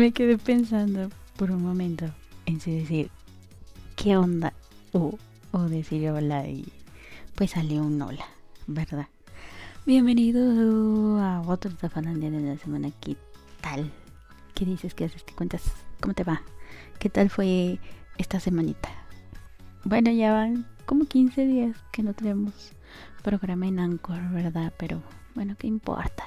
Me quedé pensando por un momento en si decir qué onda o, o decir hola y pues salió un hola, ¿verdad? Bienvenido a otro Tafalandia de la semana. ¿Qué tal? ¿Qué dices? ¿Qué haces? ¿Qué cuentas? ¿Cómo te va? ¿Qué tal fue esta semanita? Bueno, ya van como 15 días que no tenemos programa en Anchor, ¿verdad? Pero bueno, ¿qué importa?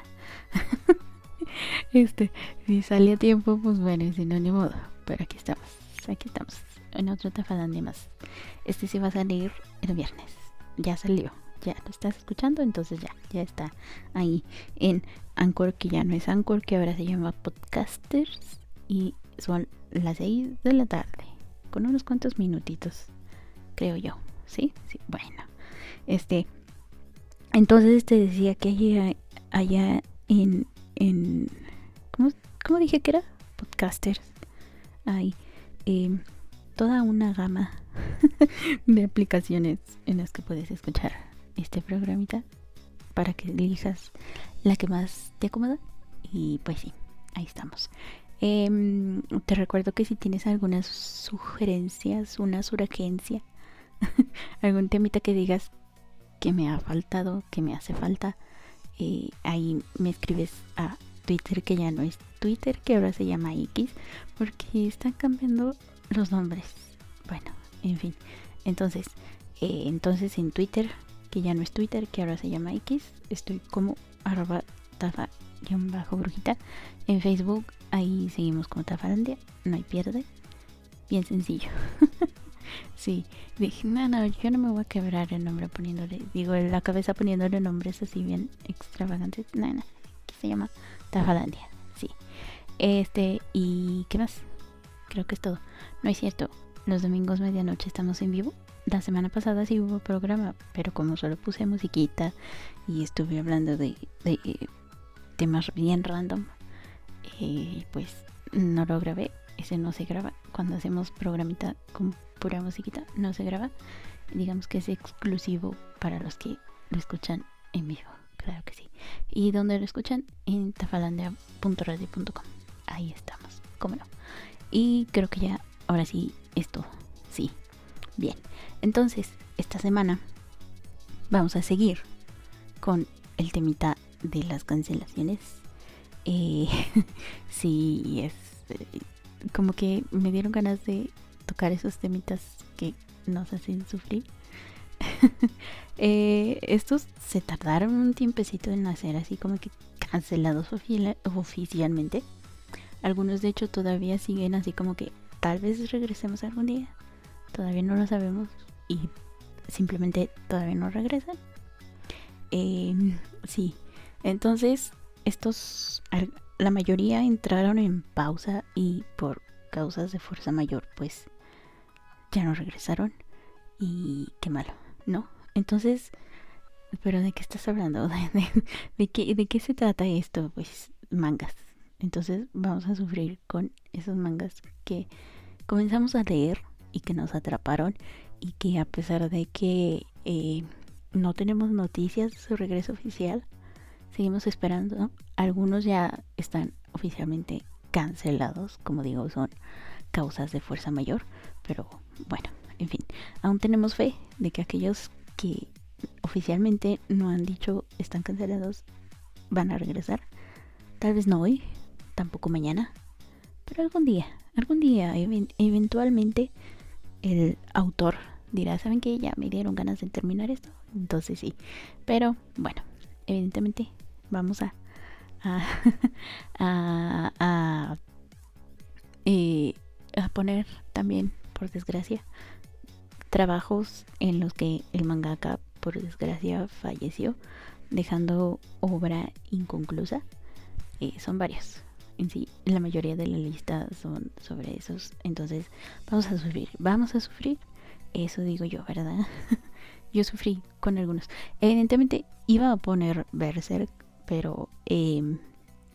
este, si sale a tiempo, pues bueno, si no, ni modo. Pero aquí estamos, aquí estamos, en otro Tafalandia más. Este sí va a salir el viernes. Ya salió, ya lo estás escuchando, entonces ya, ya está ahí en Anchor, que ya no es Anchor, que ahora se llama Podcasters. Y son las 6 de la tarde, con unos cuantos minutitos, creo yo. ¿Sí? Sí, bueno. Este, entonces te decía que allá, allá en, en ¿cómo, ¿cómo, dije que era? Podcasters. Hay eh, toda una gama de aplicaciones en las que puedes escuchar este programita para que elijas la que más te acomoda. Y pues sí, ahí estamos. Eh, te recuerdo que si tienes algunas sugerencias, una surgencia, algún temita que digas que me ha faltado, que me hace falta, ahí me escribes a Twitter, que ya no es Twitter, que ahora se llama X, porque están cambiando los nombres. Bueno, en fin. Entonces, eh, entonces en Twitter, que ya no es Twitter, que ahora se llama X, estoy como arroba tafa-brujita. En Facebook, ahí seguimos como tafarandia, no hay pierde. Bien sencillo. sí, dije, no, no, yo no me voy a quebrar el nombre poniéndole, digo, la cabeza poniéndole nombres así bien extravagantes. No, no, aquí se llama Tafalandia, sí. Este, ¿y qué más? Creo que es todo. No es cierto, los domingos medianoche estamos en vivo. La semana pasada sí hubo programa, pero como solo puse musiquita y estuve hablando de, de temas bien random, eh, pues no lo grabé. Ese no se graba. Cuando hacemos programita con pura musiquita, no se graba. Digamos que es exclusivo para los que lo escuchan en vivo. Claro que sí. Y donde lo escuchan en tafalandia.radio.com. Ahí estamos. ¿Cómo? Y creo que ya, ahora sí, es todo. Sí. Bien. Entonces, esta semana vamos a seguir con el temita de las cancelaciones. Eh, sí, es eh, como que me dieron ganas de tocar esos temitas que nos hacen sufrir. eh, estos se tardaron un tiempecito en hacer así como que cancelados oficialmente. Algunos de hecho todavía siguen así como que tal vez regresemos algún día. Todavía no lo sabemos y simplemente todavía no regresan. Eh, sí, entonces estos, la mayoría entraron en pausa y por causas de fuerza mayor pues ya no regresaron y qué malo, ¿no? Entonces, pero ¿de qué estás hablando? ¿De, qué, ¿De qué se trata esto? Pues mangas. Entonces vamos a sufrir con esos mangas que comenzamos a leer y que nos atraparon y que a pesar de que eh, no tenemos noticias de su regreso oficial, seguimos esperando. Algunos ya están oficialmente cancelados, como digo, son causas de fuerza mayor, pero bueno, en fin, aún tenemos fe de que aquellos que oficialmente no han dicho están cancelados van a regresar. Tal vez no hoy, tampoco mañana, pero algún día, algún día, eventualmente el autor dirá, ¿saben que Ya me dieron ganas de terminar esto. Entonces sí, pero bueno, evidentemente vamos a a, a, eh, a, poner también, por desgracia, trabajos en los que el mangaka, por desgracia, falleció, dejando obra inconclusa. Eh, son varios. En sí, la mayoría de la lista son sobre esos. Entonces, vamos a sufrir. Vamos a sufrir. Eso digo yo, ¿verdad? yo sufrí con algunos. Evidentemente, iba a poner Berserk pero eh,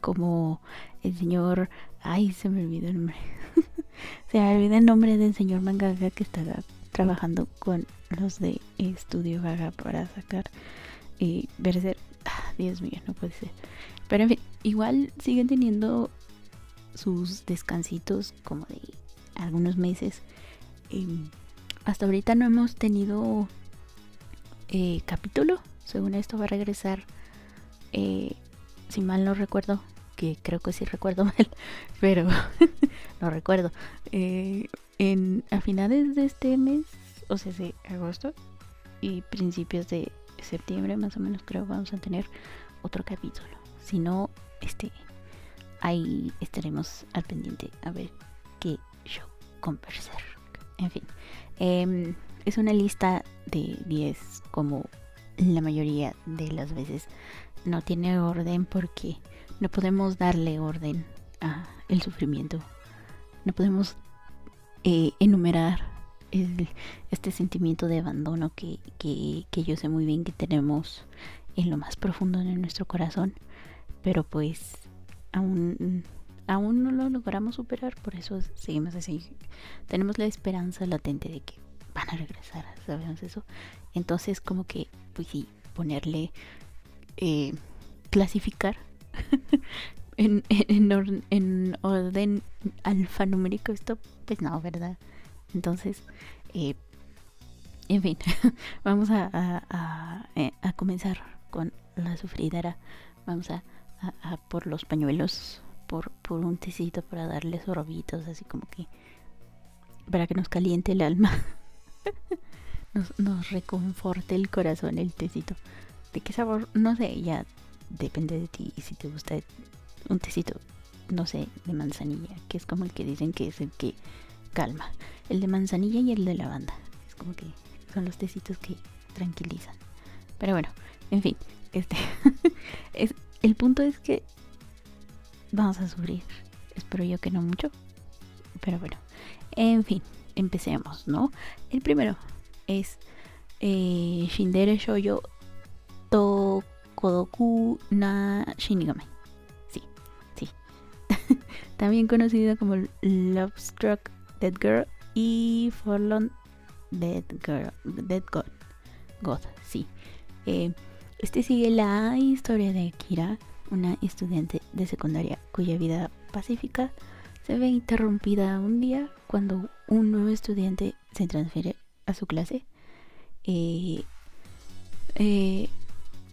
como el señor, ay, se me olvidó el nombre, se me olvidó el nombre del señor mangaka que estaba trabajando con los de Estudio Gaga para sacar y eh, Berser, ah, Dios mío, no puede ser. Pero en fin, igual siguen teniendo sus descansitos como de algunos meses. Em, hasta ahorita no hemos tenido eh, capítulo. Según esto va a regresar, eh, si mal no recuerdo, que creo que sí recuerdo mal, pero no recuerdo. Eh, en, a finales de este mes, o sea, de agosto y principios de septiembre, más o menos, creo vamos a tener otro capítulo. Si no, este, ahí estaremos al pendiente a ver qué show conversar. En fin, em, es una lista de 10 como la mayoría de las veces no tiene orden porque no podemos darle orden a el sufrimiento. No podemos eh, enumerar este sentimiento de abandono que, que, yo sé muy bien que tenemos en lo más profundo de nuestro corazón. Pero pues aún, aún no lo logramos superar, por eso seguimos así. Tenemos la esperanza latente de que van a regresar, sabemos eso. Entonces como que, pues sí, ponerle, eh, clasificar en, en, orden alfanumérico esto, pues no, ¿verdad? Entonces, eh, en fin, vamos a, a, eh, a, comenzar con la sufridera. Vamos a, a, por los pañuelos, por, por un tecito para darle sorbitos, así como que para que nos caliente el alma. nos, nos reconforte el corazón el tecito. ¿De qué sabor? No sé, ya depende de ti. Si te gusta un tecito, no sé, de manzanilla, que es como el que dicen que es el que calma. El de manzanilla y el de lavanda. Es como que son los tecitos que tranquilizan. Pero bueno, en fin, este es el punto es que vamos a sufrir. Espero yo que no mucho. Pero bueno, en fin, empecemos, ¿no? El primero es eh, Shindere Shoujo Tokodoku na Shinigami. Sí, sí. También conocido como Love Struck Dead Girl y Forlorn Dead Girl, Dead God. God, sí. Eh, este sigue la historia de Kira, una estudiante de secundaria cuya vida pacífica se ve interrumpida un día cuando un nuevo estudiante se transfiere a su clase. Eh, eh,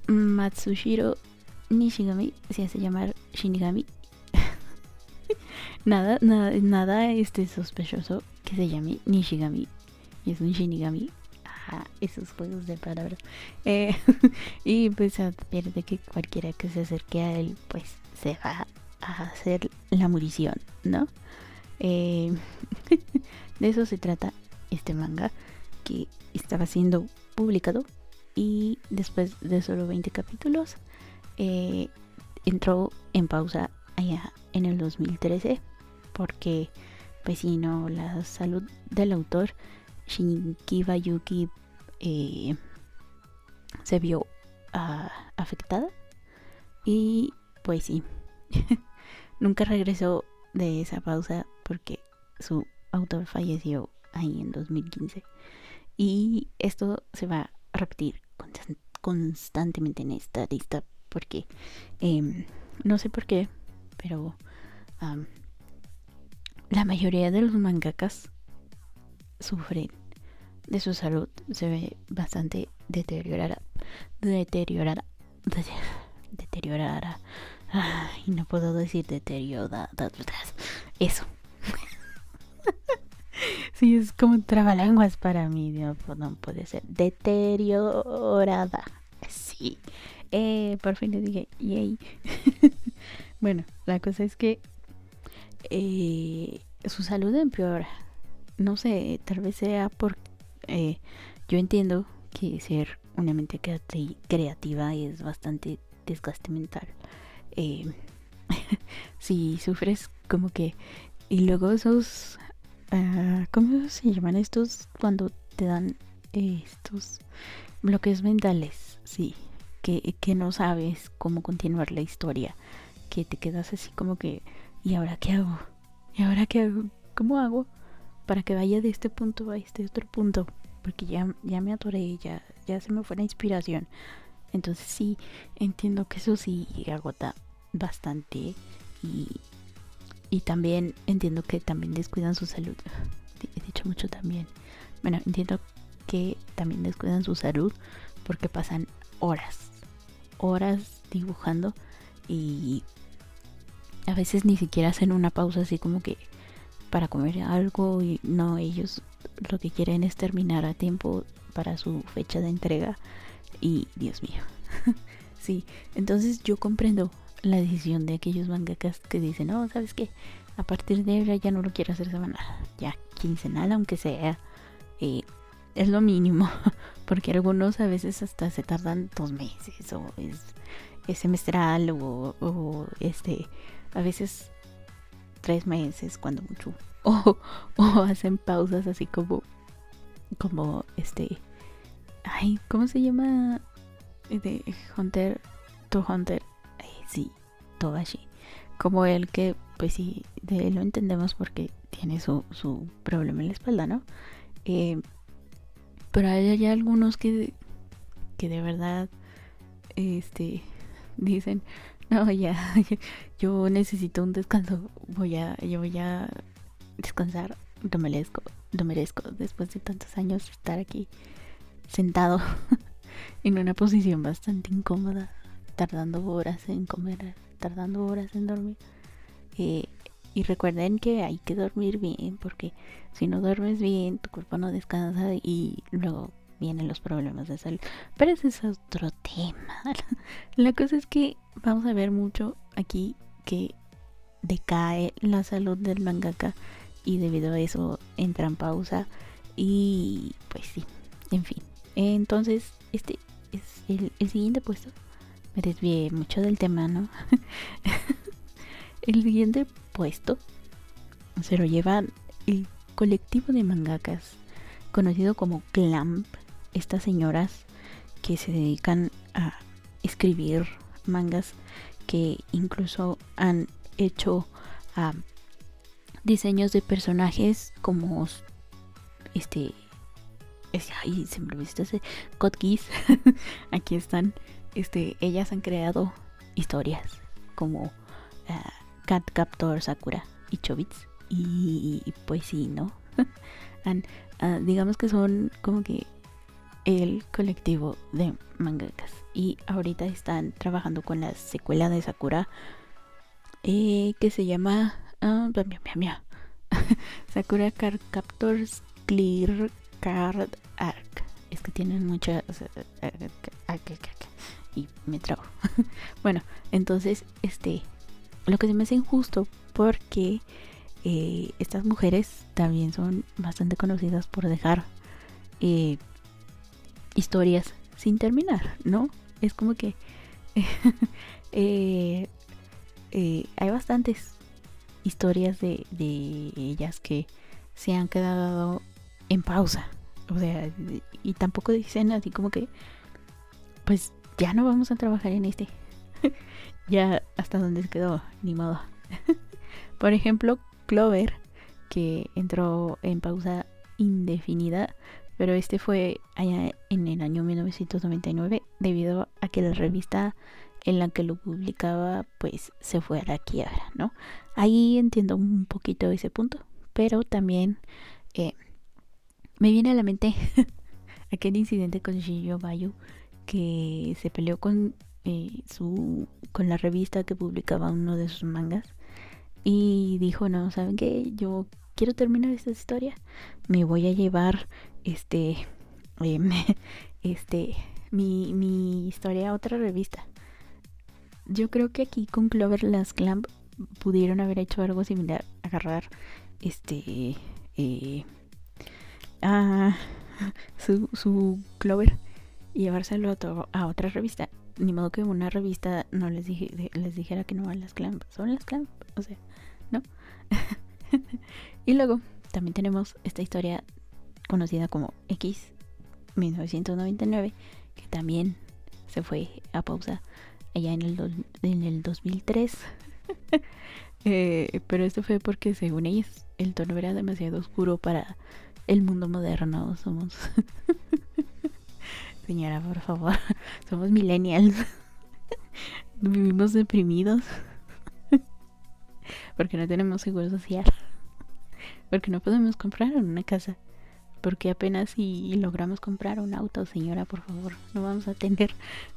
Matsushiro Nishigami se hace llamar Shinigami. nada, nada, nada este sospechoso que se llame Nishigami. Y es un Shinigami. Ajá, esos juegos de palabras. Eh, y pues advierte que cualquiera que se acerque a él, pues se va a hacer la munición, ¿no? Eh, de eso se trata este manga que estaba siendo publicado y después de solo 20 capítulos eh, entró en pausa allá en el 2013 porque pues si no la salud del autor Shinkiba Yuki eh, se vio ah, afectada y pues sí nunca regresó de esa pausa porque su autor falleció ahí en 2015 y esto se va a repetir constantemente en esta lista porque em, no sé por qué, pero la mayoría de los mangakas sufren de su salud, se ve bastante deteriorada, deteriorada, deteriorada. y no puedo decir deteriorada, eso. Sí, es como trabalenguas para mí, no, no puede ser. Deteriorada. Sí. Eh, por fin le dije, yay. bueno, la cosa es que eh, su salud empeora. No sé, tal vez sea por... Eh, yo entiendo que ser una mente creativa es bastante desgaste mental. Eh, si sufres como que... Y luego esos Ah, ¿Cómo se llaman estos cuando te dan estos bloques mentales? Sí, que, que no sabes cómo continuar la historia, que te quedas así como que, ¿y ahora qué hago? ¿Y ahora qué hago? ¿Cómo hago para que vaya de este punto a este otro punto? Porque ya, ya me atoré, ya, ya se me fue la inspiración. Entonces sí, entiendo que eso sí agota bastante y, y también entiendo que también descuidan su salud. He dicho mucho también. Bueno, entiendo que también descuidan su salud porque pasan horas, horas dibujando y a veces ni siquiera hacen una pausa así como que para comer algo y no, ellos lo que quieren es terminar a tiempo para su fecha de entrega y Dios mío. sí, entonces yo comprendo la decisión de aquellos mangakas que dicen, no, ¿sabes qué? A partir de ahora ya no lo quiero hacer semanal, ya quincenal aunque sea. Eh, es lo mínimo, porque algunos a veces hasta se tardan dos meses o es, semestral o, este, a veces tres meses cuando mucho. O, o hacen pausas así como, como este, ay, ¿cómo se llama? De Hunter, to Hunter, sí, Togashi. Como el que, pues sí, de él lo entendemos porque tiene su, su problema en la espalda, ¿no? Eh, pero hay, algunos que, que de verdad este, dicen, no, ya, yo necesito un descanso, voy a, yo voy a descansar, lo merezco, lo merezco después de tantos años estar aquí sentado en una posición bastante incómoda, tardando horas en comer, tardando horas en dormir. Eh, y recuerden que hay que dormir bien, porque si no duermes bien, tu cuerpo no descansa y luego vienen los problemas de salud. Pero ese es otro tema. La cosa es que vamos a ver mucho aquí que decae la salud del mangaka y debido a eso entra en pausa y pues sí, en fin. Entonces, este es el, el siguiente puesto. Me desvié mucho del tema, ¿no? El siguiente puesto se lo lleva el colectivo de mangakas conocido como Clamp. Estas señoras que se dedican a escribir mangas que incluso han hecho diseños de personajes como este ay, se me olvidó ese aquí están este ellas han creado historias como ah, Cat Captor Sakura y Chobits. Y, pues sí, ¿no? Ah, digamos que son como que el colectivo de mangakas. Y ahorita están trabajando con la secuela de Sakura eh, que se llama uh, Sakura Card Captors Clear Card Arc. Es que tienen muchas. Eh, eh, y me trago. bueno, entonces, este lo que se me hace injusto porque eh, estas mujeres también son bastante conocidas por dejar eh, historias sin terminar, ¿no? Es como que eh, hay bastantes historias de, de, ellas que se han quedado en pausa. O sea, y tampoco dicen así como que, pues ya no vamos a trabajar en este. ya hasta donde quedó, ni modo. Por ejemplo, Clover, que entró en pausa indefinida, pero este fue allá en el año 1999 debido a que la revista en la que lo publicaba pues se fue a la quiebra, ¿no? Ahí entiendo un poquito ese punto, pero también eh, me viene a la mente aquel incidente con Shiyo Bayu que se peleó con eh, su, con la revista que publicaba uno de sus mangas y dijo, no, ¿saben qué? Yo quiero terminar esta historia, me voy a llevar este, eh, este, mi, mi historia a otra revista. Yo creo que aquí con Clover las Clamp pudieron haber hecho algo similar, agarrar este, eh, a su, su Clover llevárselo a otra revista ni modo que una revista no les, dije, les dijera que no a las clamp. Son las clamp, o sea, ¿no? y luego también tenemos esta historia conocida como X 1999, que también se fue a pausa allá en el, en el 2003. eh, pero esto fue porque según ellos el tono era demasiado oscuro para el mundo moderno. Somos Señora, por favor. Somos millennials. Vivimos deprimidos. Porque no tenemos seguro social. Porque no podemos comprar una casa. Porque apenas si logramos comprar un auto, señora, por favor, no vamos a tener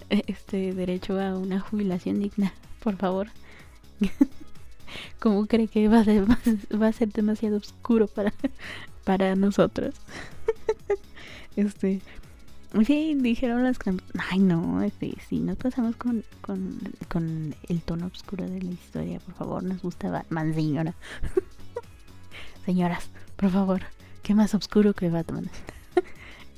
este derecho a una jubilación digna. Por favor. ¿Cómo cree que va a ser, va a ser demasiado oscuro para, para nosotros? este, sí, dijeron las Ay, no, este, sí, nos pasamos con, con, con el tono oscuro de la historia, por favor, nos gusta Batman, señora. Señoras, por favor, ¿qué más oscuro que Batman?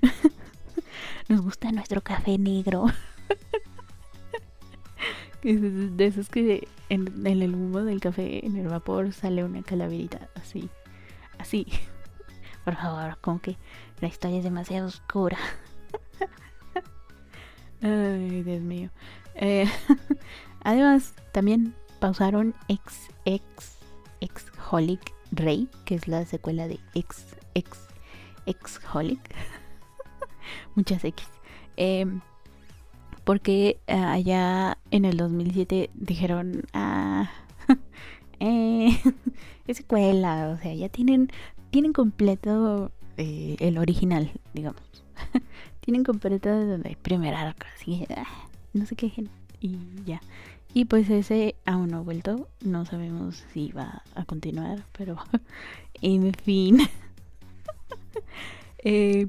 nos gusta nuestro café negro. de esos que en, en, el humo del café, en el vapor, sale una calaverita así. Así. Por favor, como que la historia es demasiado oscura. Ay, Dios mío. Eh, además, también pausaron X, X, X Holic Rey, que es la secuela de X, X, X Holic. Muchas X. Porque eh, allá en el 2007 dijeron, ah, eh, secuela, o sea, ya tienen, tienen completo eh, el original, digamos. Tienen completo el primer arco, así, ah, no sé qué, y ya. Y pues ese aún no ha vuelto, no sabemos si va a continuar, pero en fin. eh,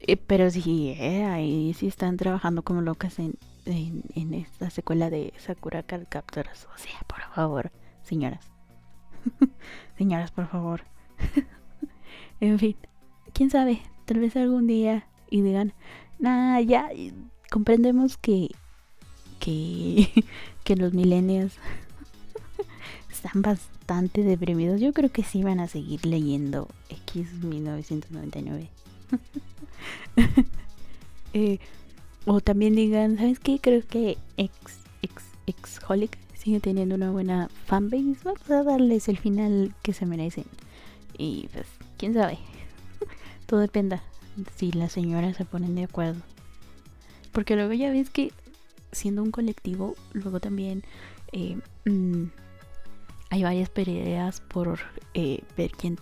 eh, pero sí, eh, ahí sí están trabajando como locas en, en, esta secuela de Sakura Card Captors. O sea, por favor, señoras. señoras, por favor. en fin, quién sabe, tal vez algún día y digan, nah, ya comprendemos que, que, que los milenios están bastante deprimidos. Yo creo que sí van a seguir leyendo X 1999. Eh, o también digan, ¿sabes qué? Creo que ex, ex, ex Holic sigue teniendo una buena fanbase. Vamos a darles el final que se merecen. Y pues, quién sabe. Todo dependa si las señoras se ponen de acuerdo. Porque luego ya ves que siendo un colectivo, luego también eh, mm, hay varias peleas por eh, ver quién,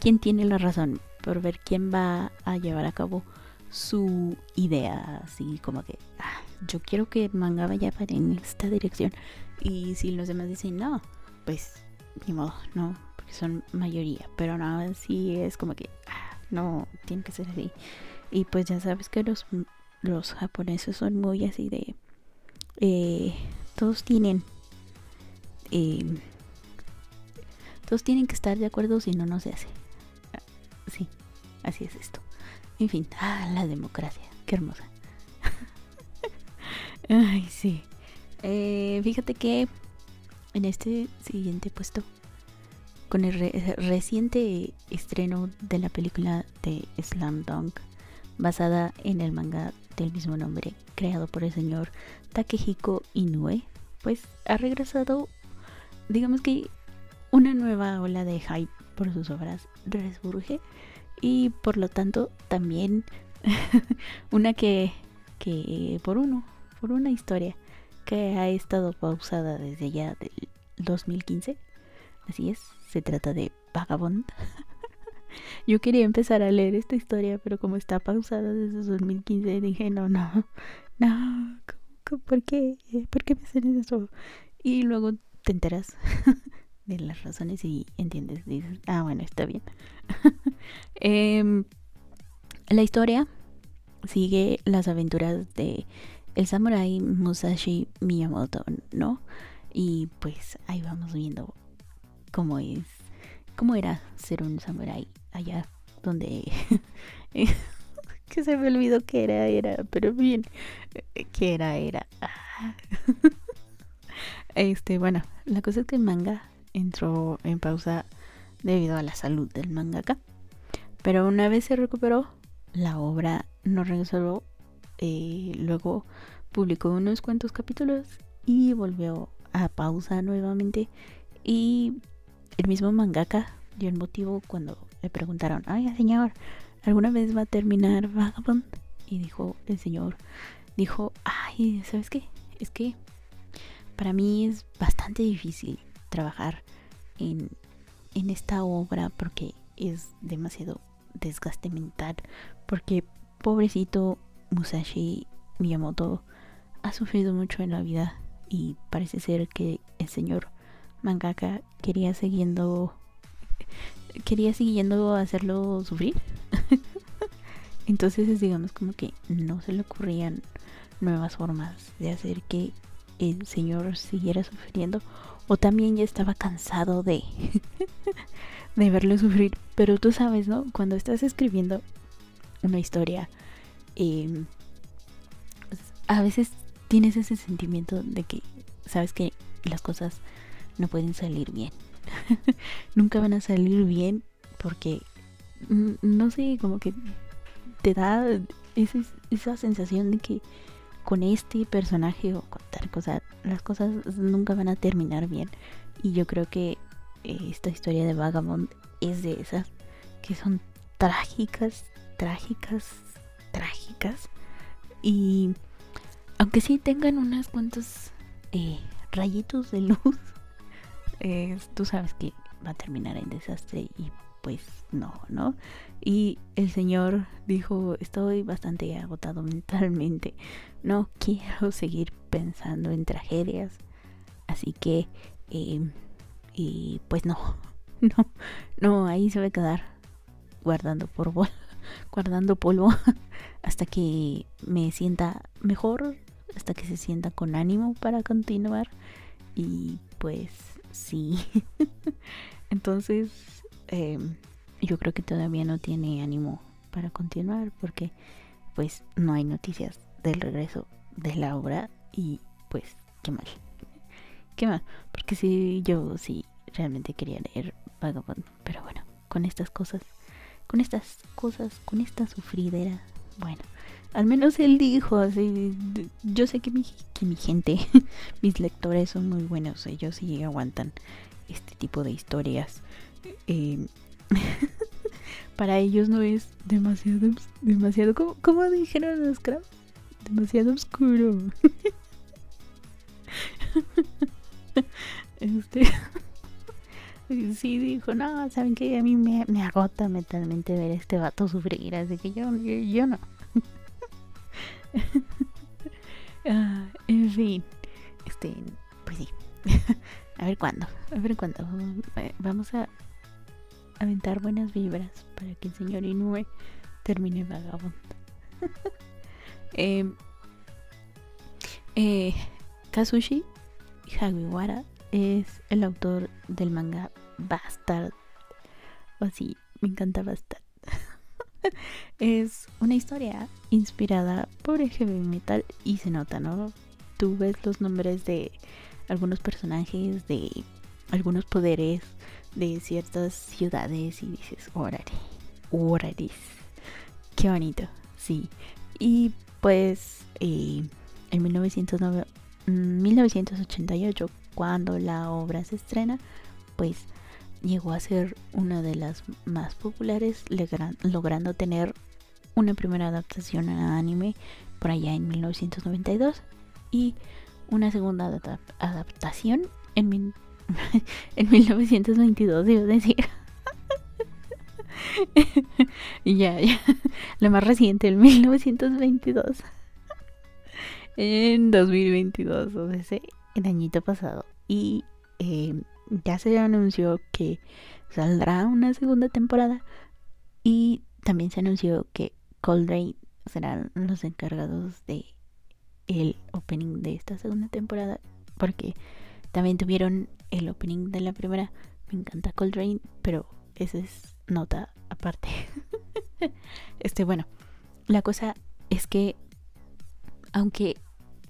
quién tiene la razón por ver quién va a llevar a cabo su idea, así como que ah, yo quiero que el manga vaya para en esta dirección. Y si los demás dicen no, pues ni modo, no, porque son mayoría. Pero no, sí es como que ah, no, tiene que ser así. Y pues ya sabes que los, los japoneses son muy así de. Eh, todos tienen. Eh, todos tienen que estar de acuerdo, si no, no se hace. Sí, así es esto. En fin, ah, la democracia, qué hermosa. Ay, sí. Eh, fíjate que en este siguiente puesto, con el reciente estreno de la película de Slam Dunk, basada en el manga del mismo nombre, creado por el señor Takehiko Inoue, pues ha regresado, digamos que una nueva ola de hype por sus obras resurge y por lo tanto también una que, que por uno, por una historia que ha estado pausada desde ya del 2015. Así es, se trata de Vagabond. Yo quería empezar a leer esta historia, pero como está pausada desde 2015, dije, no, no, no, ¿por qué? ¿Por qué me hacen eso? Y luego te enteras de las razones y entiendes, dices, ah, bueno, está bien. Em, la historia sigue las aventuras de el samurai Musashi Miyamoto, ¿no? Y pues ahí vamos viendo cómo es, cómo era ser un samurai allá donde que se me olvidó que era, era, pero bien, que era, era. Este, bueno, la cosa es que el manga entró en pausa debido a la salud del mangaka. Pero una vez se recuperó, la obra no regresó. Eh, luego publicó unos cuantos capítulos y volvió a pausa nuevamente. Y el mismo mangaka dio el motivo cuando le preguntaron, ay señor, ¿alguna vez va a terminar Vagabond? y dijo el señor, dijo, ay, ¿sabes qué? Es que para mí es bastante difícil trabajar en, en esta obra porque es demasiado desgaste mental, porque pobrecito Musashi Miyamoto ha sufrido mucho en la vida y parece ser que el señor mangaka quería siguiendo quería siguiendo hacerlo sufrir. Entonces digamos como que no se le ocurrían nuevas formas de hacer que el señor siguiera sufriendo o también ya estaba cansado de de verlo sufrir. Pero tú sabes no cuando estás escribiendo una historia eh, a veces tienes ese sentimiento de que sabes que las cosas no pueden salir bien. Nunca van a salir bien porque, no sé, como que te da esa, esa sensación de que con este personaje o con tal cosa, las cosas nunca van a terminar bien. Y yo creo que eh, esta historia de Vagabond es de esas que son trágicas, trágicas, trágicas. Y aunque sí tengan unas cuantas eh, rayitos de luz, tú sabes que va a terminar en desastre y pues no, ¿no? Y el señor dijo, estoy bastante agotado mentalmente, no quiero seguir pensando en tragedias, así que, em, y pues no, no, no, ahí se va a quedar guardando polvo, guardando polvo hasta que me sienta mejor hasta que se sienta con ánimo para continuar. Y pues sí. Entonces, em, yo creo que todavía no tiene ánimo para continuar porque pues no hay noticias del regreso de la obra y pues qué mal. Qué mal, porque si yo sí realmente quería leer Vagabond, pero bueno, con estas cosas, con estas cosas, con esta sufridera, bueno, al menos él dijo así. Yo sé que mi, que mi gente, mis lectores son muy buenos. Ellos sí aguantan este tipo de historias. Eh, para ellos no es demasiado, demasiado, como, como dijeron los crap, demasiado oscuro. este sí dijo, no, saben que a mí me, me, agota mentalmente ver a este vato sufrir, así que yo, yo no. Ah, en fin, este, pues sí. a ver cuándo, a ver cuándo. Vamos a aventar buenas vibras para que el señor Inoue termine vagabundo. Em, eh, Kazushi Hagiwara es el autor del manga Bastard. O sí, me encanta Bastard. es una historia inspirada por el heavy metal y se nota, ¿no? Tú ves los nombres de algunos personajes, de algunos poderes de ciertas ciudades y dices, órale, órale, qué bonito, sí. Y pues eh, en 1988, cuando la obra se estrena, pues llegó a ser una de las más populares, logrando tener una primera adaptación a anime por allá en 1992 y una segunda adaptación en, en 1922, debo decir. ya, ya, la más reciente, en 1922. en 2022, o sea, el añito pasado. Y eh, ya se anunció que saldrá una segunda temporada y también se anunció que Coldrain serán los encargados de el opening de esta segunda temporada porque también tuvieron el opening de la primera me encanta Coldrain pero esa es nota aparte este bueno la cosa es que aunque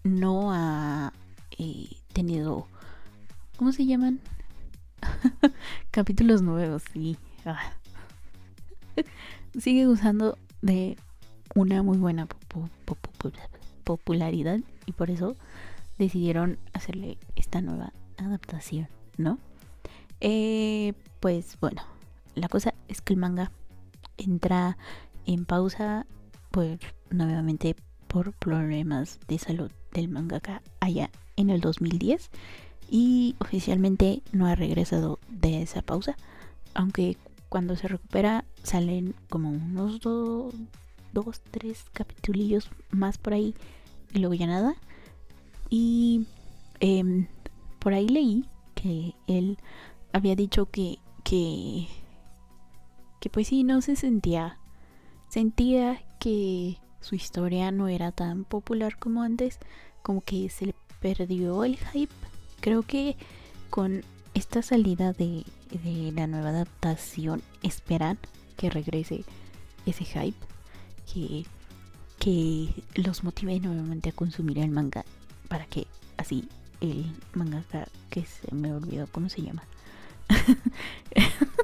no ha eh, tenido ¿cómo se llaman? Capítulos nuevos, sí. Ah. Sigue usando de una muy buena popularidad y por eso decidieron hacerle esta nueva adaptación, ¿no? Eh, pues bueno, la cosa es que el manga entra en pausa pues nuevamente por problemas de salud del mangaka allá en el 2010 y oficialmente no ha regresado de esa pausa, aunque cuando se recupera salen como unos dos, dos tres capitulillos más por ahí y luego ya nada. Y em, por ahí leí que él había dicho que, que, que pues sí, no se sentía, sentía que su historia no era tan popular como antes, como que se le perdió el hype. Creo que con esta salida de, de la nueva adaptación esperan que regrese ese hype, que, que los motive nuevamente a consumir el manga para que así el mangaka que se me olvidó cómo se llama.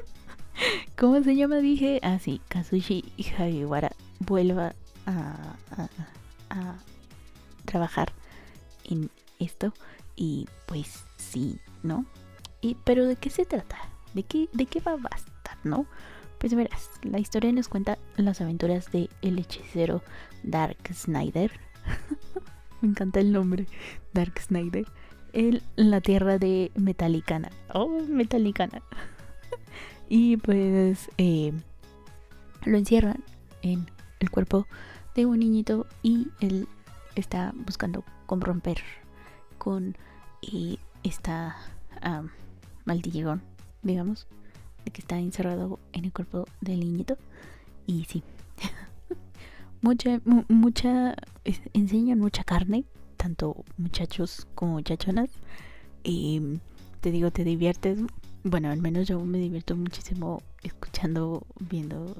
¿Cómo se llama? Dije, así, ah, Kazushi Hagiwara vuelva a, a, trabajar en esto y pues sí, ¿no? Y, pero ¿de qué se trata? ¿De qué, ¿De qué va a bastar, no? Pues verás, la historia nos cuenta las aventuras de el hechicero Dark Snyder. Me encanta el nombre, Dark Snyder. En la tierra de Metalicana. Oh, Metalicana. y pues eh, lo encierran en el cuerpo de un niñito y él está buscando romper con eh, esta um, digamos, de que está encerrado en el cuerpo del niñito. Y sí, mucha, mucha, enseñan mucha carne, tanto muchachos como muchachonas. Y te digo, te diviertes. Bueno, al menos yo me divierto muchísimo escuchando, viendo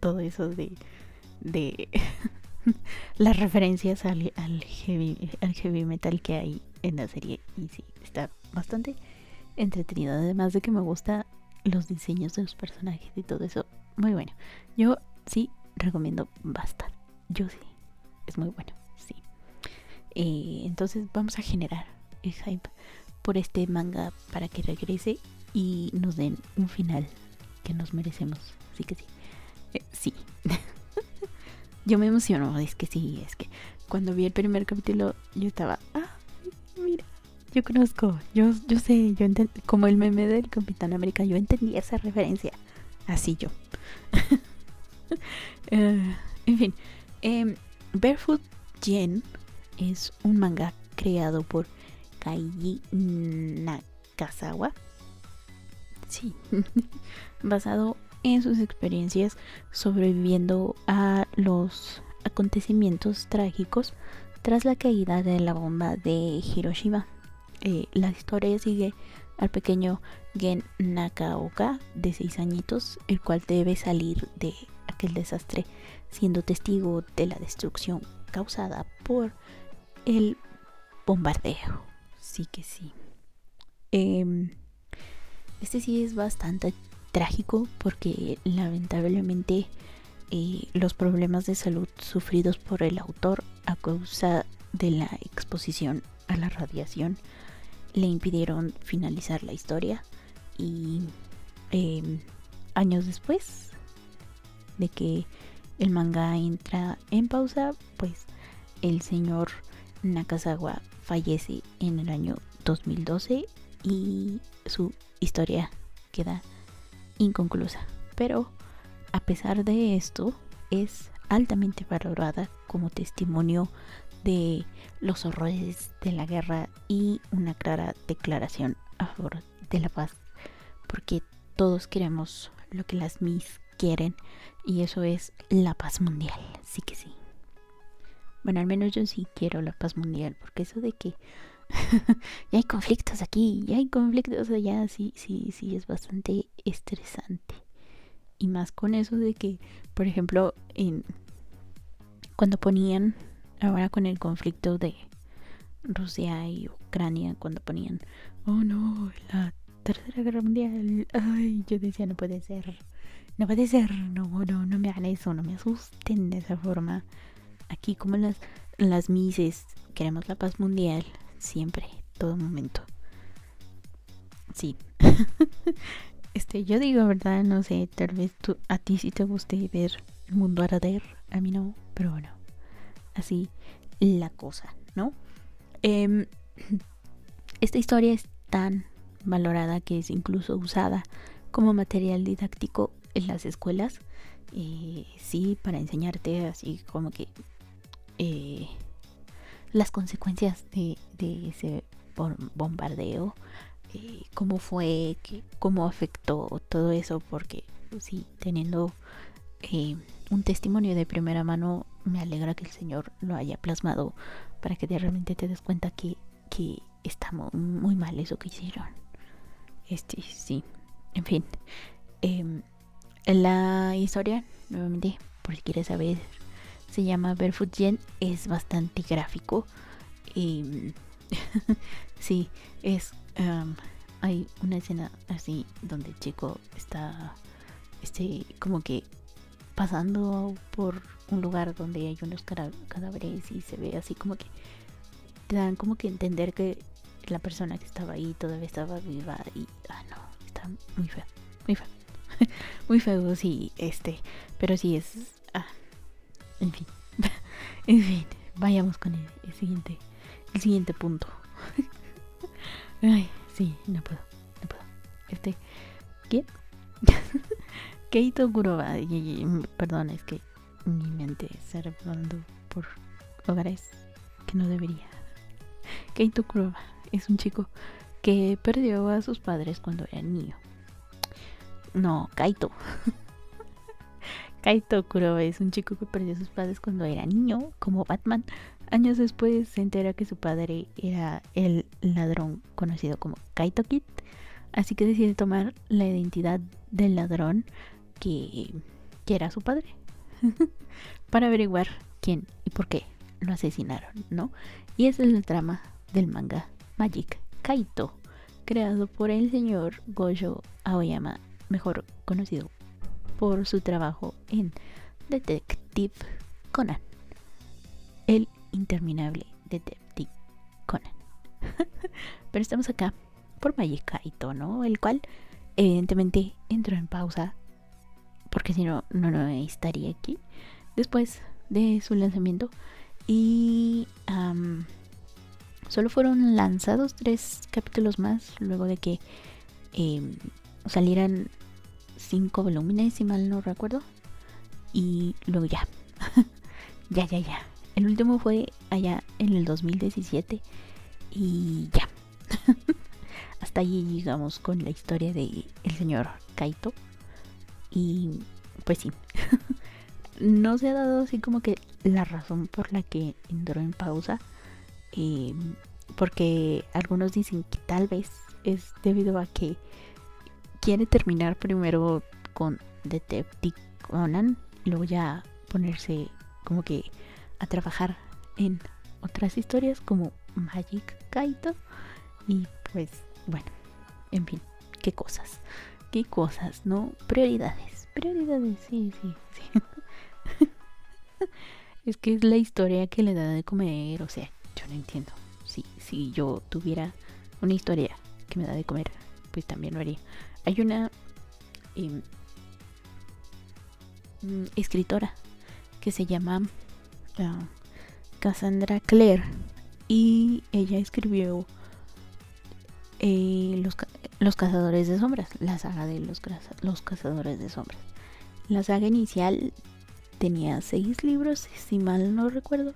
todo eso de las referencias al, heavy, al heavy metal que hay en la serie. Y sí, está bastante entretenido. Además de que me gusta los diseños de los personajes y todo eso. Muy bueno. Yo sí recomiendo basta. Yo sí. Es muy bueno. Sí. Eh, entonces vamos a generar el hype por este manga para que regrese y nos den un final que nos merecemos. Así que sí. Eh, sí. yo me emociono. Es que sí. Es que cuando vi el primer capítulo yo estaba... Ah, mira yo conozco, yo, yo sé, yo como el meme del Capitán América, yo entendí esa referencia. Así yo. Eh, en fin, em, Barefoot Gen es un manga creado por Kaiji Nakazawa. Sí, basado en sus experiencias sobreviviendo a los acontecimientos trágicos tras la caída de la bomba de Hiroshima. Eh, la historia sigue al pequeño Gen Nakaoka de 6 añitos, el cual debe salir de aquel desastre siendo testigo de la destrucción causada por el bombardeo. Sí que sí. Em, este sí es bastante trágico porque lamentablemente eh, los problemas de salud sufridos por el autor a causa de la exposición a la radiación le impidieron finalizar la historia y em, años después de que el manga entra en pausa, pues el señor Nakazawa fallece en el año 2012 y su historia queda inconclusa. Pero a pesar de esto, es altamente valorada como testimonio de los horrores de la guerra y una clara declaración a favor de la paz, porque todos queremos lo que las Mis quieren y eso es la paz mundial, sí que sí. Bueno, al menos yo sí quiero la paz mundial, porque eso de que ya hay conflictos aquí, ya hay conflictos allá, sí, sí, sí, es bastante estresante. Y más con eso de que, por ejemplo, en cuando ponían ahora con el conflicto de Rusia y Ucrania, cuando ponían, oh no, la tercera guerra mundial, ay, yo decía, no puede ser, no puede ser, no, no, no me hagan eso, no me asusten de esa forma. Aquí como las, las mises, queremos la paz mundial, siempre, todo momento. Sí. este, yo digo, ¿verdad? No sé, tal vez tú, a ti sí te guste ver el mundo arder a mí no, pero bueno, así la cosa, ¿no? Em, esta historia es tan valorada que es incluso usada como material didáctico en las escuelas. Eh, sí, para enseñarte así como que eh, las consecuencias de, ese bombardeo, eh, cómo fue, que, cómo afectó todo eso, porque sí, teniendo un testimonio de primera mano, me alegra que el Señor lo haya plasmado para que realmente te des cuenta que, que está muy mal eso que hicieron. Este, sí. En fin. Em, la historia, nuevamente, por si quieres saber, se llama Barefoot Jen. Es bastante gráfico. Em, sí, es. hay una escena así donde el chico está. Este, como que pasando por un lugar donde hay unos cadáveres y se ve así como que te dan como que entender que la persona que estaba ahí todavía estaba viva y ah no, está muy feo, muy feo. muy feo, sí, este, pero sí es en fin. en fin, vayamos con el, siguiente el siguiente punto. Ay, sí, no puedo, no puedo. Este, ¿quién? Keito Kuroba, perdón, es que mi mente está revolando por lugares que no debería. Keito Kuroba es un chico que perdió a sus padres cuando era niño. No, Kaito. Kaito Kuroba es un chico que perdió a sus padres cuando era niño, como Batman. Años después se entera que su padre era el ladrón conocido como Kaito Kid, así que decide tomar la identidad del ladrón que, que era su padre para averiguar quién y por qué lo asesinaron, ¿no? Y esa es la trama del manga Magic Kaito, creado por el señor Gojo Aoyama, mejor conocido por su trabajo en Detective Conan, el interminable Detective Conan. Pero estamos acá por Magic Kaito, ¿no? El cual evidentemente entró en pausa porque si no, no, no estaría aquí después de su lanzamiento y Solo fueron lanzados tres capítulos más luego de que em, salieran cinco volúmenes, si mal no recuerdo. Y luego ya. ya, ya, ya. El último fue allá en el 2017. Y ya. Hasta allí llegamos con la historia de el señor Kaito. Y pues sí. no se ha dado así como que la razón por la que entró en pausa porque algunos dicen que tal vez es debido a que quiere terminar primero con Detective Conan y luego ya ponerse como que a trabajar en otras historias como Magic Kaito y pues bueno, en fin, qué cosas, qué cosas, ¿no? Prioridades, prioridades, sí, sí, sí. es que es la historia que le da de comer, o sea, yo no entiendo. Si, si yo tuviera una historia que me da de comer, pues también lo haría. Hay una em, mm, escritora que se llama ah, Cassandra Clare y ella escribió eh, los, los, Cazadores de Sombras, la saga de los, los Cazadores de Sombras. La saga inicial tenía seis libros, si mal no recuerdo.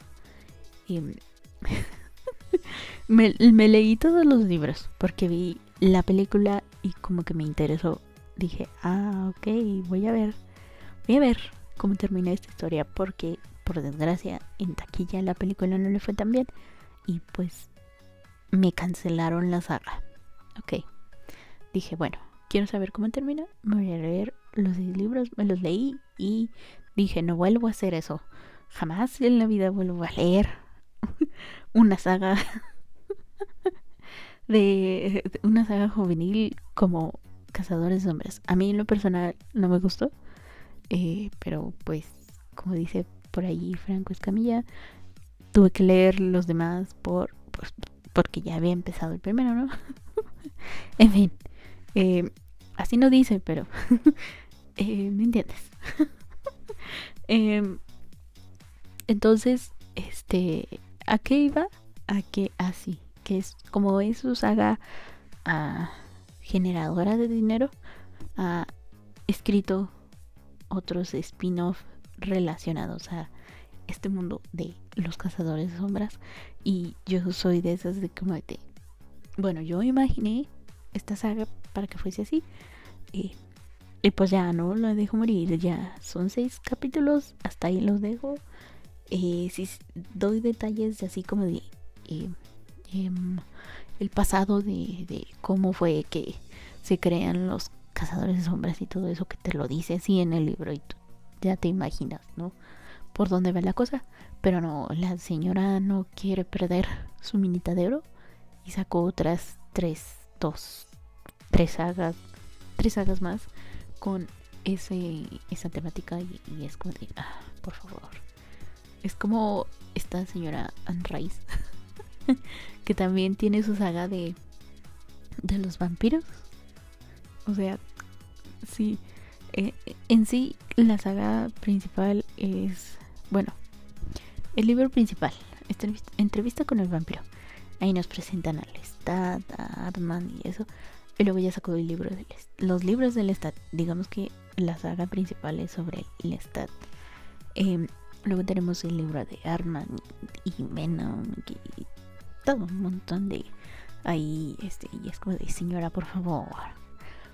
Me, leí todos los libros porque vi la película y como que me interesó. Dije, ah, ok, voy a ver, voy a ver cómo termina esta historia porque por desgracia en taquilla la película no le fue tan bien y pues me cancelaron la saga. Ok, dije, bueno, quiero saber cómo termina, me voy a leer los libros, me los leí y dije, no vuelvo a hacer eso. Jamás en la vida vuelvo a leer una saga de una saga juvenil como Cazadores de Hombres. A mí en lo personal no me gustó, eh, pero pues como dice por ahí Franco Escamilla, tuve que leer los demás por, pues, porque ya había empezado el primero, ¿no? en fin, eh, así no dice, pero eh, ¿me entiendes? Em, Entonces, este, ¿a qué iba? A que así, que es como es su saga ah, generadora de dinero, ha escrito otros spin-off relacionados a este mundo de los cazadores de sombras. Y yo soy de esas de como de bueno yo imaginé esta saga para que fuese así. Y, y pues ya no la dejo morir. Ya son seis capítulos hasta ahí los dejo. Eh, si doy detalles de así como de eh, em, el pasado de, de cómo fue que se crean los cazadores de sombras y todo eso que te lo dice así en el libro y tú ya te imaginas, ¿no? Por dónde va la cosa. Pero no, la señora no quiere perder su minitadero y sacó otras tres, dos, tres sagas, tres sagas más con ese, esa temática y, es como de, ah, por favor. Es como esta señora Anne Rice, que también tiene su saga de, de los vampiros. O sea, sí, eh, en sí, la saga principal es, bueno, el libro principal, entrevista, con el vampiro. Ahí nos presentan al Lestat, a Armand y eso. Y luego ya sacó el libro del los libros del Lestat. Digamos que la saga principal es sobre el Lestat. Em, luego tenemos el libro de Armand y Venom todo un montón de ahí este y es como de señora por favor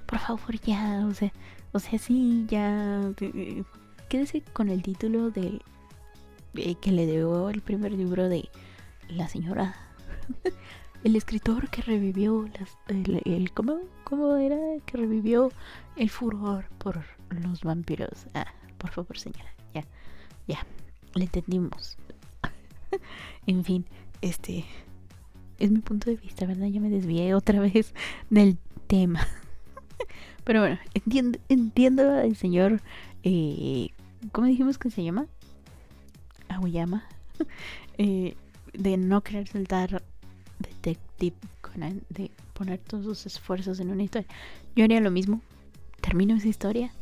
por favor ya o sea o sea, sí, ya. Quédese con el título de. que le dio el primer libro de La señora. el escritor que revivió las, el, ¿cómo, ¿cómo, era? Que revivió el furor por los vampiros. Ah, por favor, señora. Ya, ya. Le entendimos. en fin, este. Es mi punto de vista, ¿verdad? Ya me desvié otra vez del tema. Pero bueno, entiendo, entiendo al señor. Eh, ¿Cómo dijimos que se llama? Aoyama. eh, de no querer soltar Detective Conan, de poner todos sus esfuerzos en una historia. Yo haría lo mismo. Termino esa historia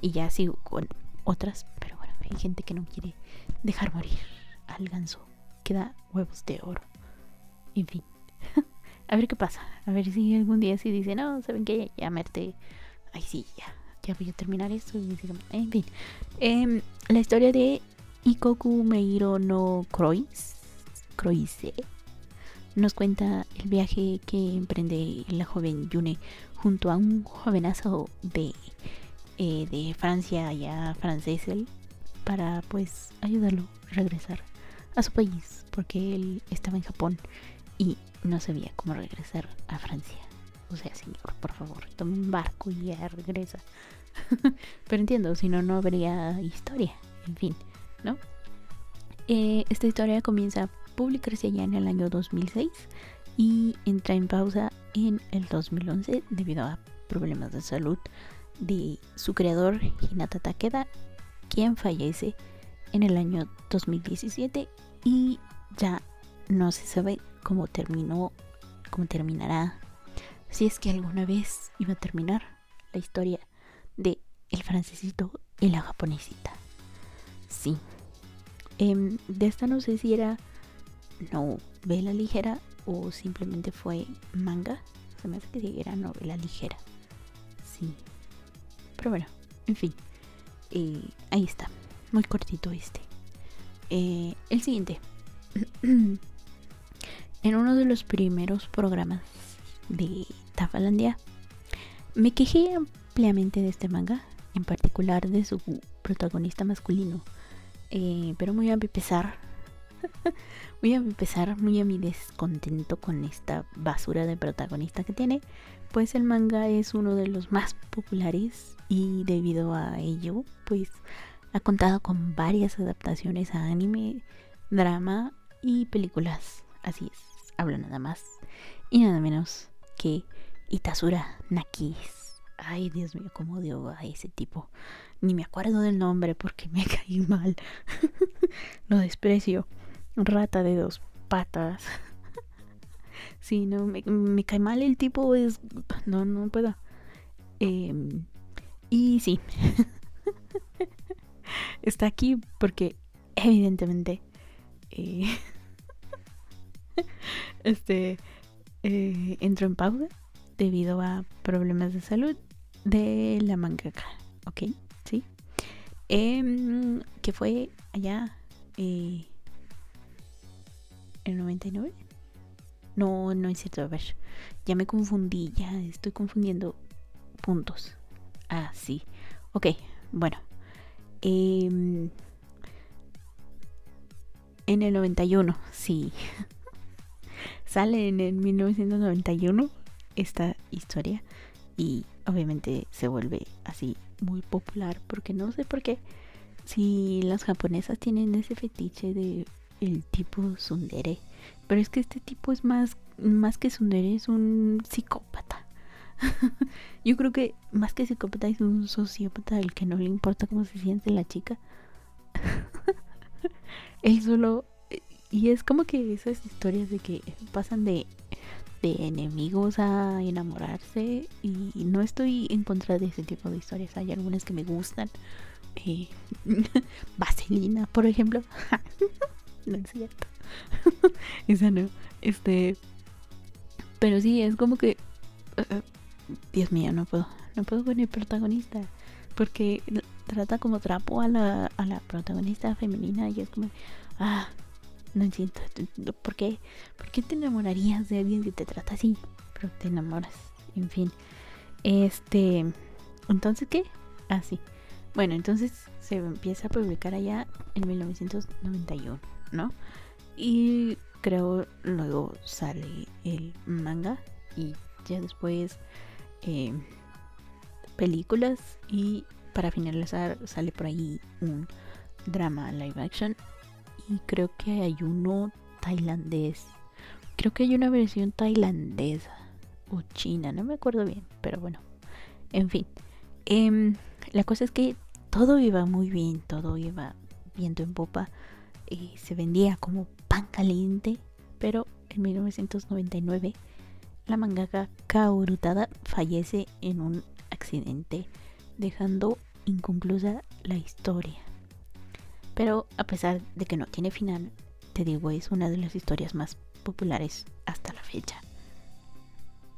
y ya sigo con otras. Pero bueno, hay gente que no quiere dejar morir al ganso. Queda huevos de oro. En fin. a ver qué pasa. A ver si algún día sí dice, no, ¿saben qué? Ya merte Ay, sí, ya. Ya voy a terminar esto. En fin. Em, la historia de Ikoku Meiro no Croix. Croise. Nos cuenta el viaje que emprende la joven Yune junto a un jovenazo de, eh, de Francia, ya francés para pues ayudarlo a regresar a su país, porque él estaba en Japón y no sabía cómo regresar a Francia. O sea, señor, por favor, tome un barco y ya regresa. Pero entiendo, si no, no habría historia. En fin, ¿no? Eh, esta historia comienza a publicarse ya en el año 2006 y entra en pausa en el 2011 debido a problemas de salud de su creador Hinata Takeda, quien fallece en el año 2017 y ya no se sabe cómo terminó, cómo terminará si es que alguna vez iba a terminar la historia de el francesito y la japonesita. Sí. Em, de esta no sé si era novela ligera o simplemente fue manga. Se me hace que era novela ligera. Sí. Pero bueno, en fin. Eh, ahí está. Muy cortito este. Eh, el siguiente. en uno de los primeros programas de Tafalandia. Me quejé ampliamente de este manga, en particular de su protagonista masculino, eh, pero muy a mi pesar, muy a mi muy a mi descontento con esta basura de protagonista que tiene, pues el manga es uno de los más populares y debido a ello, pues ha contado con varias adaptaciones a anime, drama y películas. Así es, hablo nada más y nada menos que Itasura Nakis. Ay, Dios mío, cómo odio a ese tipo. Ni me acuerdo del nombre porque me caí mal. Lo desprecio. Rata de dos patas. sí, no, me, cae mal el tipo. Es. No, no puedo. Em, y sí. Está aquí porque evidentemente, eh, este eh, entró en pausa debido a problemas de salud de la mangaka, ¿ok? Sí. Em, que fue allá eh, en 99. No, no es cierto, a ver. Ya me confundí, ya estoy confundiendo puntos. Ah, sí. Ok, bueno. Em, en el 91, sí. Sale en el 1991 esta historia y obviamente se vuelve así muy popular porque no sé por qué si las japonesas tienen ese fetiche de el tipo sundere pero es que este tipo es más más que sundere es un psicópata. Yo creo que más que psicópata es un sociópata al que no le importa cómo se siente la chica. Él solo y es como que esas historias de que pasan de de enemigos a enamorarse y no estoy en contra de ese tipo de historias. Hay algunas que me gustan. Eh, Vaselina, por ejemplo. no es cierto. Esa no. Este. Pero sí, es como que. Uh, Dios mío, no puedo. No puedo con el protagonista. Porque trata como trapo a la, a la protagonista femenina y es como. Ah, no entiendo. ¿Por qué? ¿Por qué te enamorarías de alguien que te trata así? Pero te enamoras. En fin. Este. Entonces, ¿qué? Ah, sí. Bueno, entonces se empieza a publicar allá en 1991, ¿no? Y creo luego sale el manga y ya después eh, películas y para finalizar sale por ahí un drama live action y creo que hay uno tailandés. Creo que hay una versión tailandesa o china, no me acuerdo bien, pero bueno. En fin, em, la cosa es que todo iba muy bien, todo iba viento en popa. Y se vendía como pan caliente, pero en 1999 la mangaka Kaoru fallece en un accidente, dejando inconclusa la historia. Pero a pesar de que no tiene final, te digo, es una de las historias más populares hasta la fecha.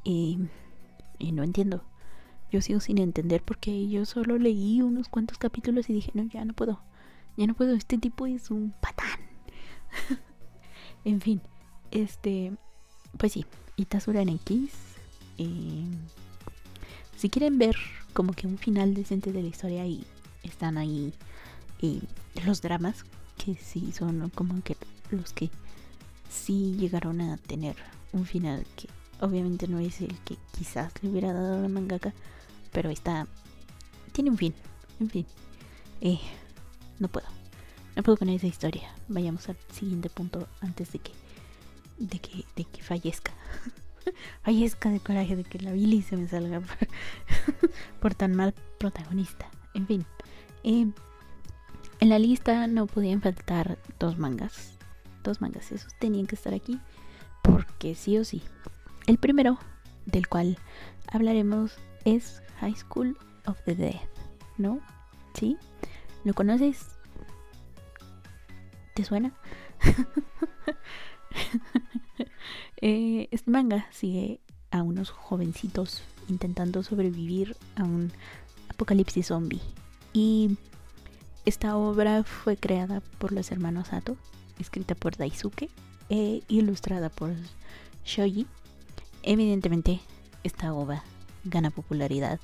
Y, no entiendo. Yo sigo sin entender porque yo solo leí unos cuantos capítulos y dije, no, ya no puedo. Ya no puedo, este tipo es un patán. en fin, este, pues sí, Itasura en X. Eh, si quieren ver como que un final decente de la historia y están ahí y los dramas que sí son como que los que sí llegaron a tener un final que obviamente no es el que quizás le hubiera dado la mangaka, pero está tiene un fin, en fin. Eh, no puedo. No puedo con esa historia. Vayamos al siguiente punto antes de que de que de que fallezca. fallezca de coraje de que la Billy se me salga por, por tan mal protagonista. En fin. Eh, en la lista no podían faltar dos mangas. Dos mangas, esos tenían que estar aquí porque sí o sí. El primero, del cual hablaremos, es High School of the Dead, ¿no? ¿Sí? ¿Lo conoces? ¿Te suena? eh, este manga sigue a unos jovencitos intentando sobrevivir a un apocalipsis zombie. Y esta obra fue creada por los hermanos Sato, escrita por Daisuke e ilustrada por Shoji. Evidentemente, esta obra gana popularidad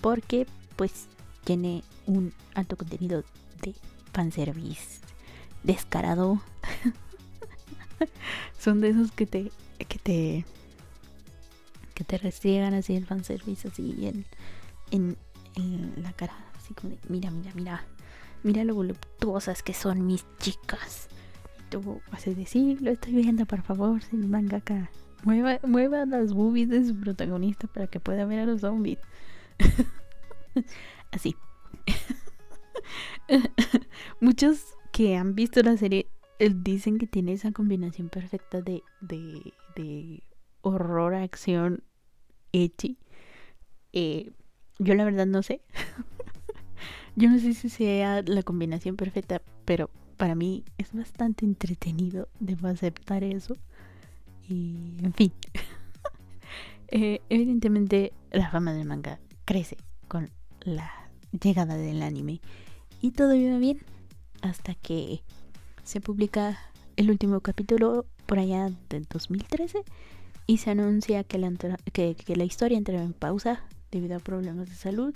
porque pues tiene un alto contenido de fanservice descarado. Son de esos que te que te que te restriegan así el fanservice así en, en, en la cara, así como de mira, mira, mira mira lo voluptuosas que son mis chicas. Y tú vas a decir, lo estoy viendo, por favor, sin mangaka. Mueva, mueva las boobies de su protagonista para que pueda ver a los zombies. Así. Muchos que han visto la serie eh, dicen que tiene esa combinación perfecta de, de, de horror, acción, echi. Eh, yo la verdad no sé. Yo no sé si sea la combinación perfecta, pero para mí es bastante entretenido, debo aceptar eso. Y, en fin, eh, evidentemente la fama del manga crece con la llegada del anime y todo iba bien hasta que se publica el último capítulo por allá del 2013 y se anuncia que la, que, la historia entraba en pausa debido a problemas de salud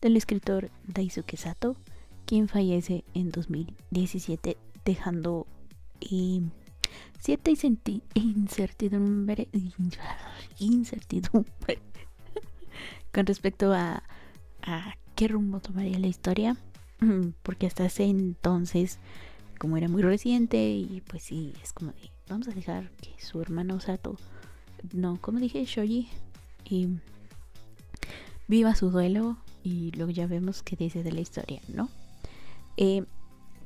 del escritor Daisuke Sato, quien fallece en 2017 dejando eh, cierta incertidumbre, incertidumbre con respecto a, qué rumbo tomaría la historia, porque hasta ese entonces como era muy reciente y pues sí, es como de, vamos a dejar que su hermano Sato, no, como dije, Shoji, y viva su duelo y luego ya vemos qué dice de la historia, ¿no? Eh,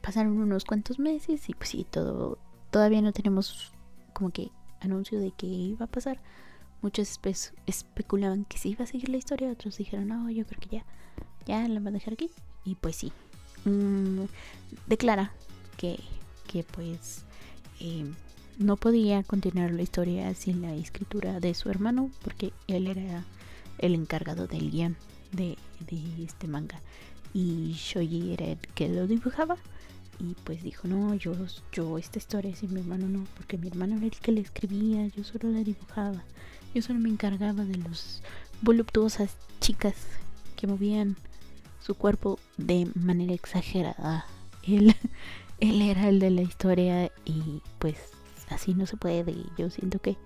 pasaron unos cuantos meses y pues sí, todo, todavía no tenemos como que anuncio de qué iba a pasar. Muchos especulaban que sí iba a seguir la historia, otros dijeron, no, yo creo que ya, ya la va a dejar aquí. Y pues sí, mm, declara que, pues eh, no podía continuar la historia sin la escritura de su hermano porque él era el encargado del guion de, este manga. Y Shoji era el que lo dibujaba y pues dijo no yo yo esta historia sin mi hermano no porque mi hermano era el que le escribía yo solo la dibujaba. Yo solo me encargaba de los voluptuosas chicas que movían su cuerpo de manera exagerada. Él él era el de la historia y pues así no se puede. Yo siento que,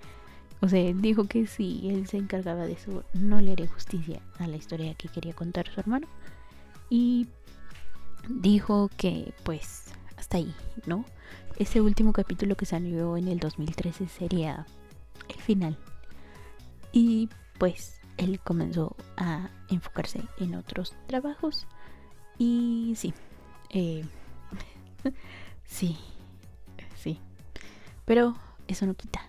o sea, él dijo que si él se encargaba de eso, no le haría justicia a la historia que quería contar su hermano. Y dijo que pues hasta ahí, ¿no? Ese último capítulo que salió en el 2013 sería el final. Y pues él comenzó a enfocarse en otros trabajos. Y sí, eh, sí, sí. Pero eso no quita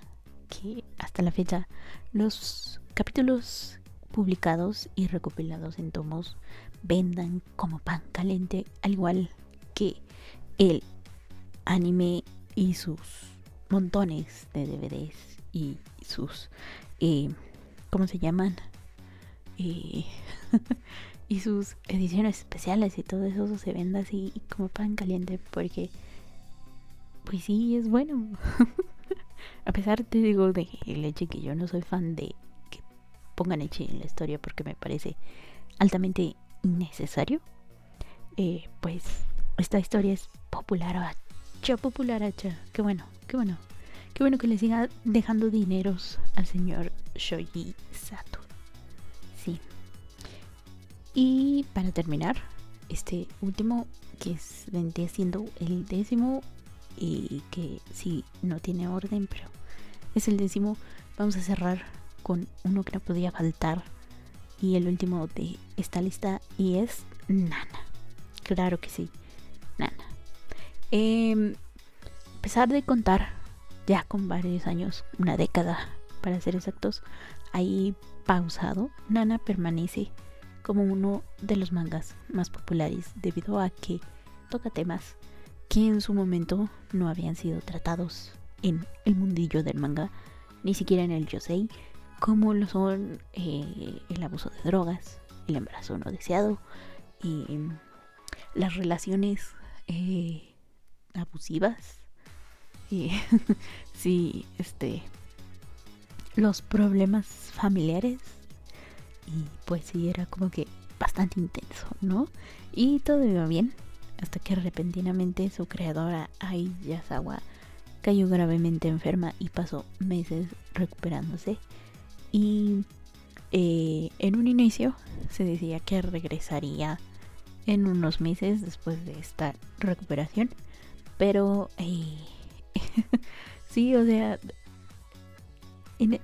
que hasta la fecha los capítulos publicados y recopilados en tomos vendan como pan caliente, al igual que el anime y sus montones de DVDs y sus, eh, ¿cómo se llaman? Eh, y sus ediciones especiales y todo eso se vende así como pan caliente porque pues sí es bueno a pesar te digo de leche que yo no soy fan de que pongan leche en la historia porque me parece altamente innecesario eh, pues esta historia es popular ya popular hacha qué bueno qué bueno. Qué bueno que le siga dejando dineros al señor Shoji Sato. Sí. Y para terminar, este último, que es, vendría siendo el décimo, y que sí, no tiene orden, pero es el décimo, vamos a cerrar con uno que no podía faltar. Y el último de esta lista, y es Nana. Claro que sí, Nana. Em, a pesar de contar ya con varios años, una década para ser exactos, ahí pausado, Nana permanece como uno de los mangas más populares debido a que toca temas que en su momento no habían sido tratados en el mundillo del manga, ni siquiera en el yosei, como lo son eh, el abuso de drogas, el embarazo no deseado, y las relaciones eh, abusivas, y sí, este, los problemas familiares y pues sí, era como que bastante intenso, ¿no? Y todo iba bien, hasta que repentinamente su creadora, Ai Yasawa, cayó gravemente enferma y pasó meses recuperándose. Y eh, en un inicio se decía que regresaría en unos meses después de esta recuperación. Pero eh, sí, o sea,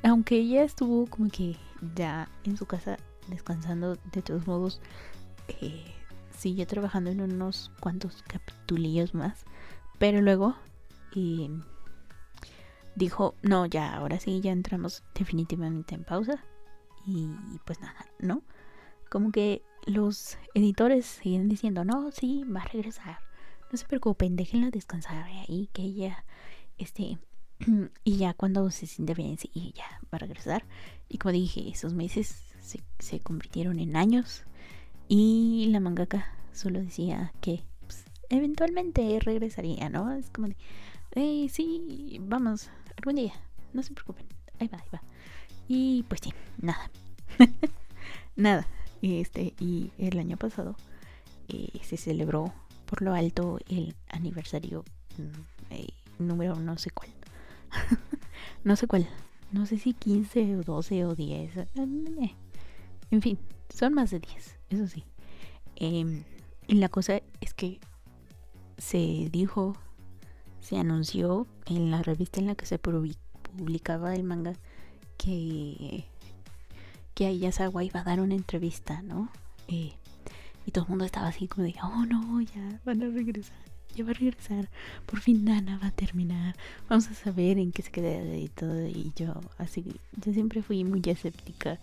aunque ella estuvo como que ya en su casa descansando, de todos modos, eh, sigue trabajando en unos cuantos capitulillos más. Pero luego dijo, no, ya, ahora sí, ya entramos definitivamente en pausa. Y pues nada, ¿no? Como que los editores siguen diciendo, no, sí, va a regresar. no se preocupen, déjenla descansar ahí, que ella, este, y ya cuando se siente bien, sí, ya va a regresar. Y como dije, esos meses se, se convirtieron en años y la mangaka solo decía que pues, eventualmente regresaría, ¿no? Es como de, hey, sí, vamos, algún día, no se preocupen, ahí va, ahí va. Y pues sí, nada, nada. Este, y el año pasado eh, se celebró por lo alto el aniversario mm, eh, número no sé cuál. no sé cuál. No sé si 15 o 12 o 10. Eh, en fin, son más de 10, eso sí. Em, y la cosa es que se dijo, se anunció en la revista en la que se publicaba el manga que, que Ayasawa iba a dar una entrevista, ¿no? Eh, y todo el mundo estaba así como de, oh no, ya van a regresar, ya va a regresar, por fin Nana va a terminar, vamos a saber en qué se queda y todo. Y yo, así, yo siempre fui muy escéptica.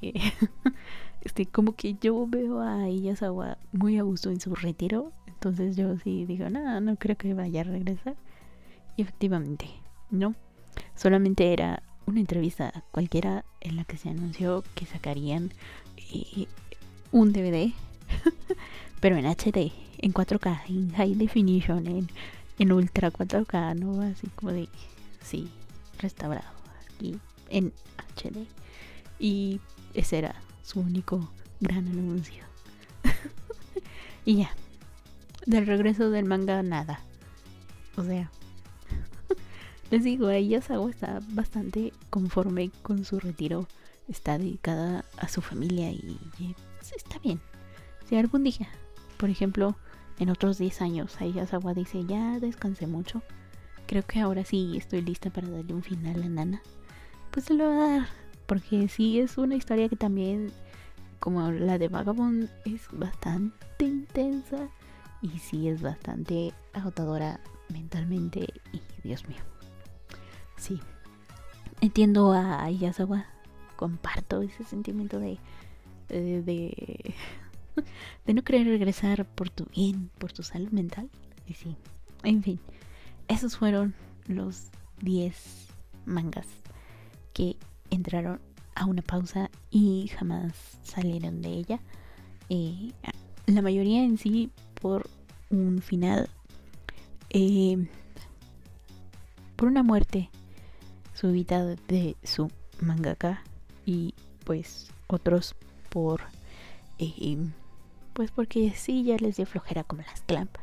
este, como que yo veo a Iyasawa muy a gusto en su retiro, entonces yo sí digo, no, no creo que vaya a regresar. Y efectivamente, no, solamente era una entrevista cualquiera en la que se anunció que sacarían eh, un DVD, pero en HD, en 4K, en High Definition, en, en Ultra 4K, ¿no? Así como de, sí, restaurado aquí en HD. Y ese era su único gran anuncio. y ya, del regreso del manga, nada. O sea, les digo, ella Sawa está bastante conforme con su retiro. Está dedicada a su familia y, está bien. Si algún día, por ejemplo, en otros 10 años, ella dice, ya descansé mucho. Creo que ahora sí estoy lista para darle un final a Nana. Pues se lo va a dar. Porque sí es una historia que también, como la de Vagabond, es bastante intensa. Y sí es bastante agotadora mentalmente. Y Dios mío. Sí. Entiendo a Yasawa. Comparto ese sentimiento de, de, de, no querer regresar por tu bien, por tu salud mental. Y sí. En fin. Esos fueron los 10 mangas que entraron a una pausa y jamás salieron de ella. Eh, la mayoría en sí por un final. Eh, por una muerte subida de su mangaka y pues otros por eh, pues porque sí ya les dio flojera como las clamp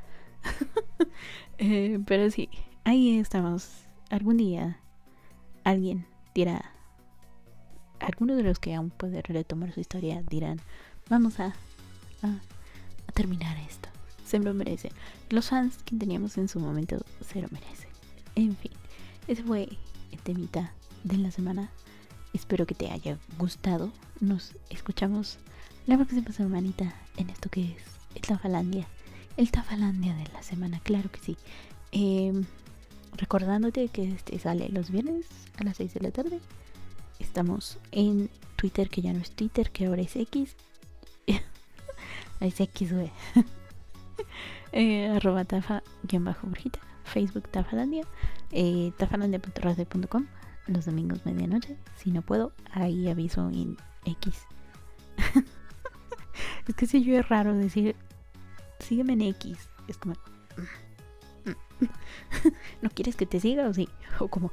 pero sí ahí estamos algún día alguien dirá alguno de los que aún puede retomar su historia dirán vamos a, a, terminar esto se lo merece los fans que teníamos en su momento se lo merecen en fin ese fue el temita de la semana. Espero que te haya gustado. Nos escuchamos la próxima semanita en esto que es el Tafalandia. El Tafalandia de la semana, claro que sí. Em, recordándote que este sale los viernes a las 6 de la tarde. Estamos en Twitter, que ya no es Twitter, que ahora es X. es X, güey. eh, arroba tafa bajo brujita. Facebook Tafalandia, eh, los domingos medianoche. Si no puedo, ahí aviso en X. es que si yo es raro decir, sígueme en X. Es como, ¿no quieres que te siga o sí? O como,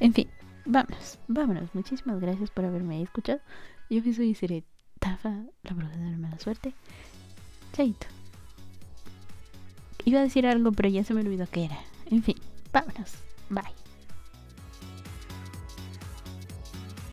en fin, vámonos, vámonos. Muchísimas gracias por haberme escuchado. Yo soy Seré Tafa, la bruja de la mala suerte. Chaito. Iba a decir algo, pero ya se me olvidó qué era. En fin, vámonos. Bye.